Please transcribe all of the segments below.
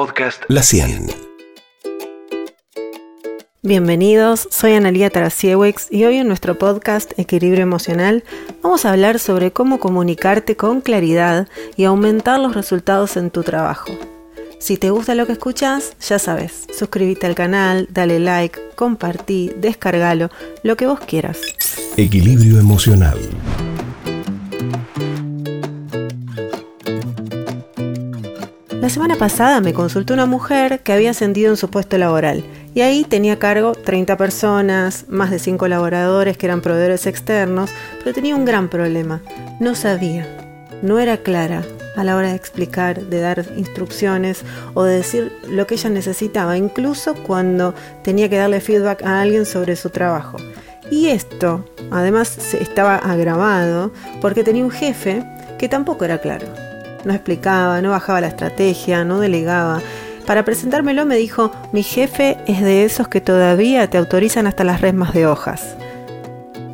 podcast La 100. Bienvenidos, soy Analia Tarasiewicz y hoy en nuestro podcast Equilibrio Emocional vamos a hablar sobre cómo comunicarte con claridad y aumentar los resultados en tu trabajo. Si te gusta lo que escuchas, ya sabes, suscríbete al canal, dale like, compartí, descargalo, lo que vos quieras. Equilibrio Emocional. Semana pasada me consultó una mujer que había ascendido en su puesto laboral y ahí tenía a cargo 30 personas, más de 5 colaboradores que eran proveedores externos, pero tenía un gran problema. No sabía, no era clara a la hora de explicar, de dar instrucciones o de decir lo que ella necesitaba, incluso cuando tenía que darle feedback a alguien sobre su trabajo. Y esto, además, estaba agravado porque tenía un jefe que tampoco era claro no explicaba, no bajaba la estrategia, no delegaba. Para presentármelo me dijo, mi jefe es de esos que todavía te autorizan hasta las resmas de hojas.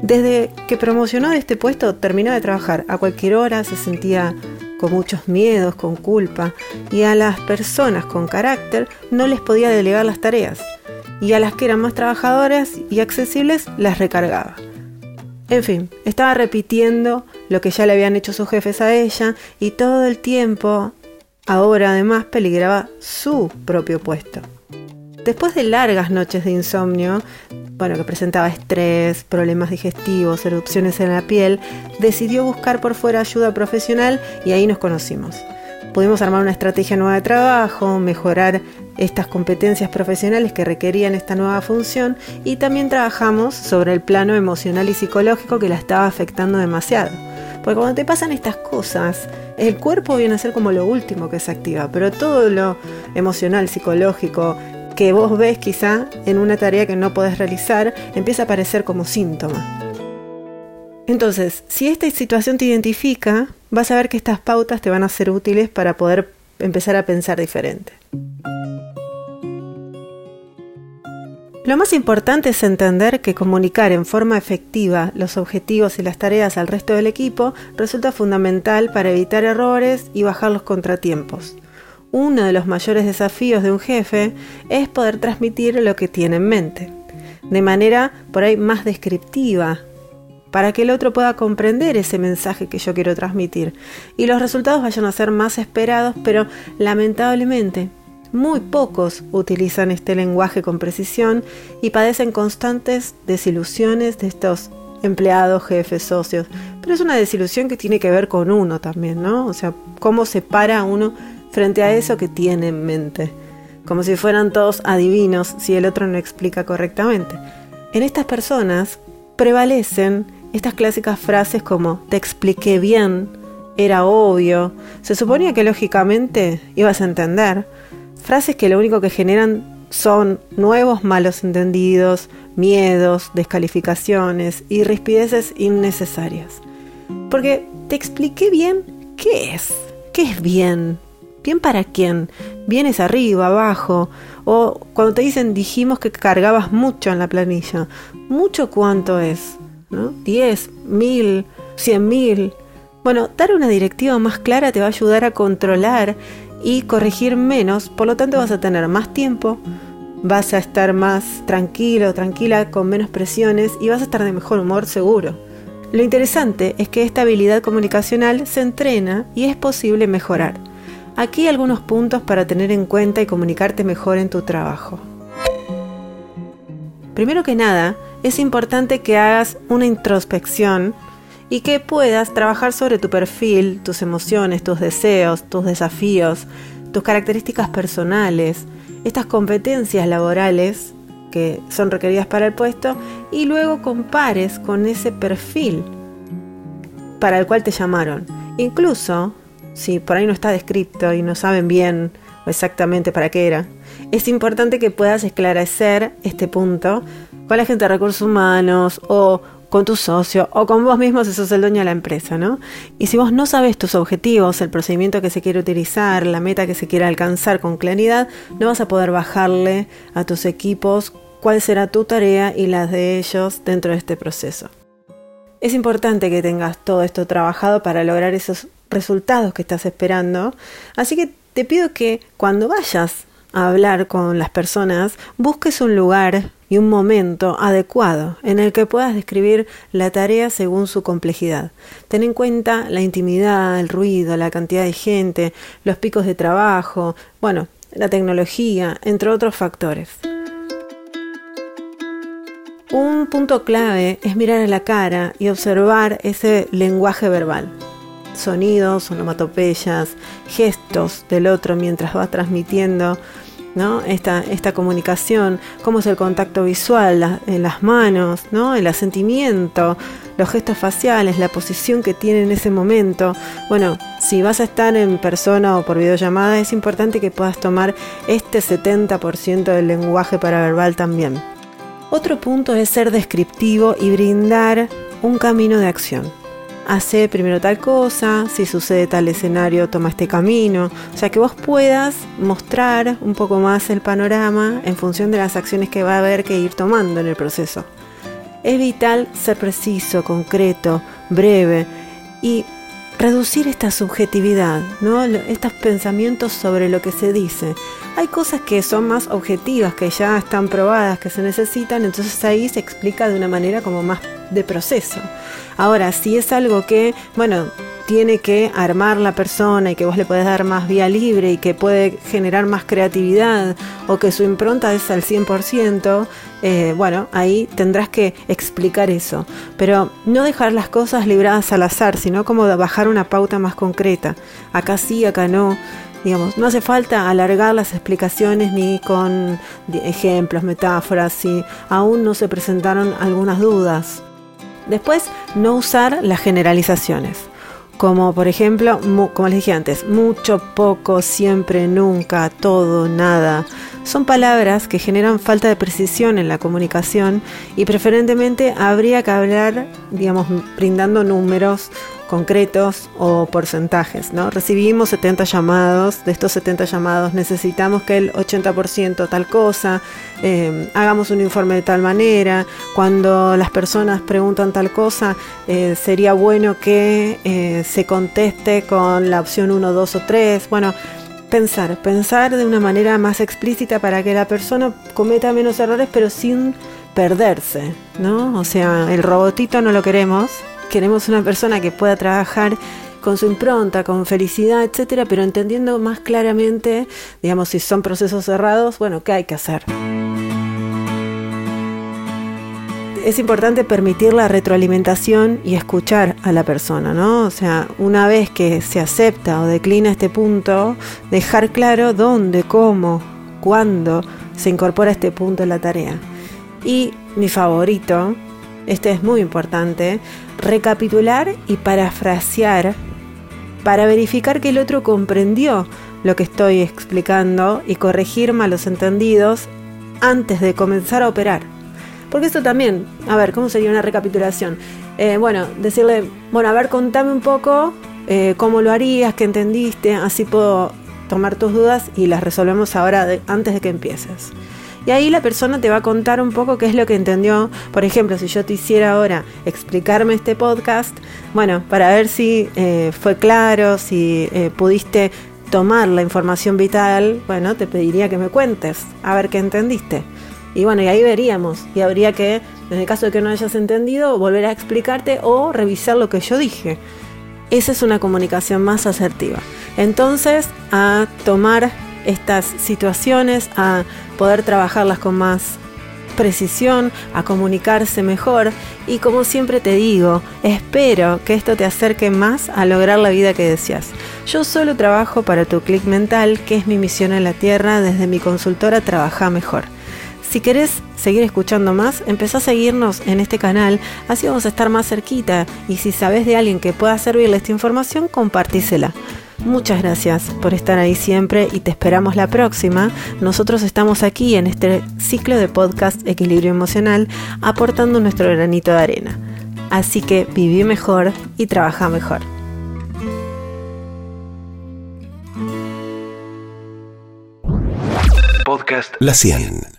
Desde que promocionó este puesto terminó de trabajar a cualquier hora, se sentía con muchos miedos, con culpa, y a las personas con carácter no les podía delegar las tareas, y a las que eran más trabajadoras y accesibles las recargaba. En fin, estaba repitiendo lo que ya le habían hecho sus jefes a ella y todo el tiempo, ahora además, peligraba su propio puesto. Después de largas noches de insomnio, bueno, que presentaba estrés, problemas digestivos, erupciones en la piel, decidió buscar por fuera ayuda profesional y ahí nos conocimos. Pudimos armar una estrategia nueva de trabajo, mejorar estas competencias profesionales que requerían esta nueva función y también trabajamos sobre el plano emocional y psicológico que la estaba afectando demasiado. Porque cuando te pasan estas cosas, el cuerpo viene a ser como lo último que se activa, pero todo lo emocional, psicológico, que vos ves quizá en una tarea que no podés realizar, empieza a aparecer como síntoma. Entonces, si esta situación te identifica, vas a ver que estas pautas te van a ser útiles para poder empezar a pensar diferente. Lo más importante es entender que comunicar en forma efectiva los objetivos y las tareas al resto del equipo resulta fundamental para evitar errores y bajar los contratiempos. Uno de los mayores desafíos de un jefe es poder transmitir lo que tiene en mente, de manera por ahí más descriptiva, para que el otro pueda comprender ese mensaje que yo quiero transmitir y los resultados vayan a ser más esperados, pero lamentablemente muy pocos utilizan este lenguaje con precisión y padecen constantes desilusiones de estos empleados, jefes, socios. Pero es una desilusión que tiene que ver con uno también, ¿no? O sea, cómo se para uno frente a eso que tiene en mente. Como si fueran todos adivinos si el otro no explica correctamente. En estas personas prevalecen estas clásicas frases como te expliqué bien, era obvio, se suponía que lógicamente ibas a entender, Frases que lo único que generan son nuevos malos entendidos, miedos, descalificaciones y rispideces innecesarias. Porque te expliqué bien qué es, qué es bien, bien para quién, bien es arriba, abajo, o cuando te dicen dijimos que cargabas mucho en la planilla, mucho cuánto es, ¿no? 10, 1000, 100 mil. Bueno, dar una directiva más clara te va a ayudar a controlar y corregir menos, por lo tanto vas a tener más tiempo, vas a estar más tranquilo, tranquila, con menos presiones y vas a estar de mejor humor seguro. Lo interesante es que esta habilidad comunicacional se entrena y es posible mejorar. Aquí algunos puntos para tener en cuenta y comunicarte mejor en tu trabajo. Primero que nada, es importante que hagas una introspección y que puedas trabajar sobre tu perfil, tus emociones, tus deseos, tus desafíos, tus características personales, estas competencias laborales que son requeridas para el puesto y luego compares con ese perfil para el cual te llamaron. Incluso si por ahí no está descrito y no saben bien exactamente para qué era, es importante que puedas esclarecer este punto con la gente de recursos humanos o con tu socio o con vos mismo si sos el dueño de la empresa, ¿no? Y si vos no sabes tus objetivos, el procedimiento que se quiere utilizar, la meta que se quiere alcanzar con claridad, no vas a poder bajarle a tus equipos cuál será tu tarea y las de ellos dentro de este proceso. Es importante que tengas todo esto trabajado para lograr esos resultados que estás esperando, así que te pido que cuando vayas a hablar con las personas, busques un lugar y un momento adecuado en el que puedas describir la tarea según su complejidad. Ten en cuenta la intimidad, el ruido, la cantidad de gente, los picos de trabajo, bueno, la tecnología, entre otros factores. Un punto clave es mirar a la cara y observar ese lenguaje verbal. Sonidos, onomatopeyas, gestos del otro mientras va transmitiendo ¿no? Esta, esta comunicación, cómo es el contacto visual, en las manos, ¿no? el asentimiento, los gestos faciales, la posición que tiene en ese momento. Bueno, si vas a estar en persona o por videollamada, es importante que puedas tomar este 70% del lenguaje paraverbal también. Otro punto es ser descriptivo y brindar un camino de acción hace primero tal cosa, si sucede tal escenario, toma este camino. O sea, que vos puedas mostrar un poco más el panorama en función de las acciones que va a haber que ir tomando en el proceso. Es vital ser preciso, concreto, breve y reducir esta subjetividad, ¿no? estos pensamientos sobre lo que se dice. Hay cosas que son más objetivas, que ya están probadas, que se necesitan, entonces ahí se explica de una manera como más de proceso. Ahora, si es algo que, bueno, tiene que armar la persona y que vos le podés dar más vía libre y que puede generar más creatividad o que su impronta es al 100%, eh, bueno, ahí tendrás que explicar eso. Pero no dejar las cosas libradas al azar, sino como bajar una pauta más concreta. Acá sí, acá no. Digamos, no hace falta alargar las explicaciones ni con ejemplos, metáforas, si aún no se presentaron algunas dudas. Después, no usar las generalizaciones. Como por ejemplo, como les dije antes, mucho, poco, siempre, nunca, todo, nada. Son palabras que generan falta de precisión en la comunicación y preferentemente habría que hablar, digamos, brindando números concretos o porcentajes. ¿no? Recibimos 70 llamados, de estos 70 llamados necesitamos que el 80% tal cosa, eh, hagamos un informe de tal manera, cuando las personas preguntan tal cosa, eh, sería bueno que eh, se conteste con la opción 1, 2 o 3. Bueno, pensar, pensar de una manera más explícita para que la persona cometa menos errores, pero sin perderse, ¿no? O sea, el robotito no lo queremos, queremos una persona que pueda trabajar con su impronta, con felicidad, etcétera, pero entendiendo más claramente, digamos, si son procesos cerrados, bueno, ¿qué hay que hacer? Es importante permitir la retroalimentación y escuchar a la persona, ¿no? O sea, una vez que se acepta o declina este punto, dejar claro dónde, cómo, cuándo se incorpora este punto en la tarea. Y mi favorito, este es muy importante, recapitular y parafrasear para verificar que el otro comprendió lo que estoy explicando y corregir malos entendidos antes de comenzar a operar. Porque esto también, a ver, ¿cómo sería una recapitulación? Eh, bueno, decirle, bueno, a ver, contame un poco eh, cómo lo harías, qué entendiste, así puedo tomar tus dudas y las resolvemos ahora antes de que empieces. Y ahí la persona te va a contar un poco qué es lo que entendió. Por ejemplo, si yo te hiciera ahora explicarme este podcast, bueno, para ver si eh, fue claro, si eh, pudiste tomar la información vital, bueno, te pediría que me cuentes, a ver qué entendiste. Y bueno, y ahí veríamos. Y habría que, en el caso de que no hayas entendido, volver a explicarte o revisar lo que yo dije. Esa es una comunicación más asertiva. Entonces, a tomar estas situaciones, a poder trabajarlas con más precisión, a comunicarse mejor y como siempre te digo, espero que esto te acerque más a lograr la vida que deseas. Yo solo trabajo para tu clic mental, que es mi misión en la Tierra desde mi consultora Trabaja Mejor. Si querés seguir escuchando más, empezá a seguirnos en este canal, así vamos a estar más cerquita y si sabes de alguien que pueda servirle esta información, compartísela. Muchas gracias por estar ahí siempre y te esperamos la próxima. Nosotros estamos aquí en este ciclo de podcast Equilibrio Emocional aportando nuestro granito de arena. Así que viví mejor y trabaja mejor. Podcast La 100.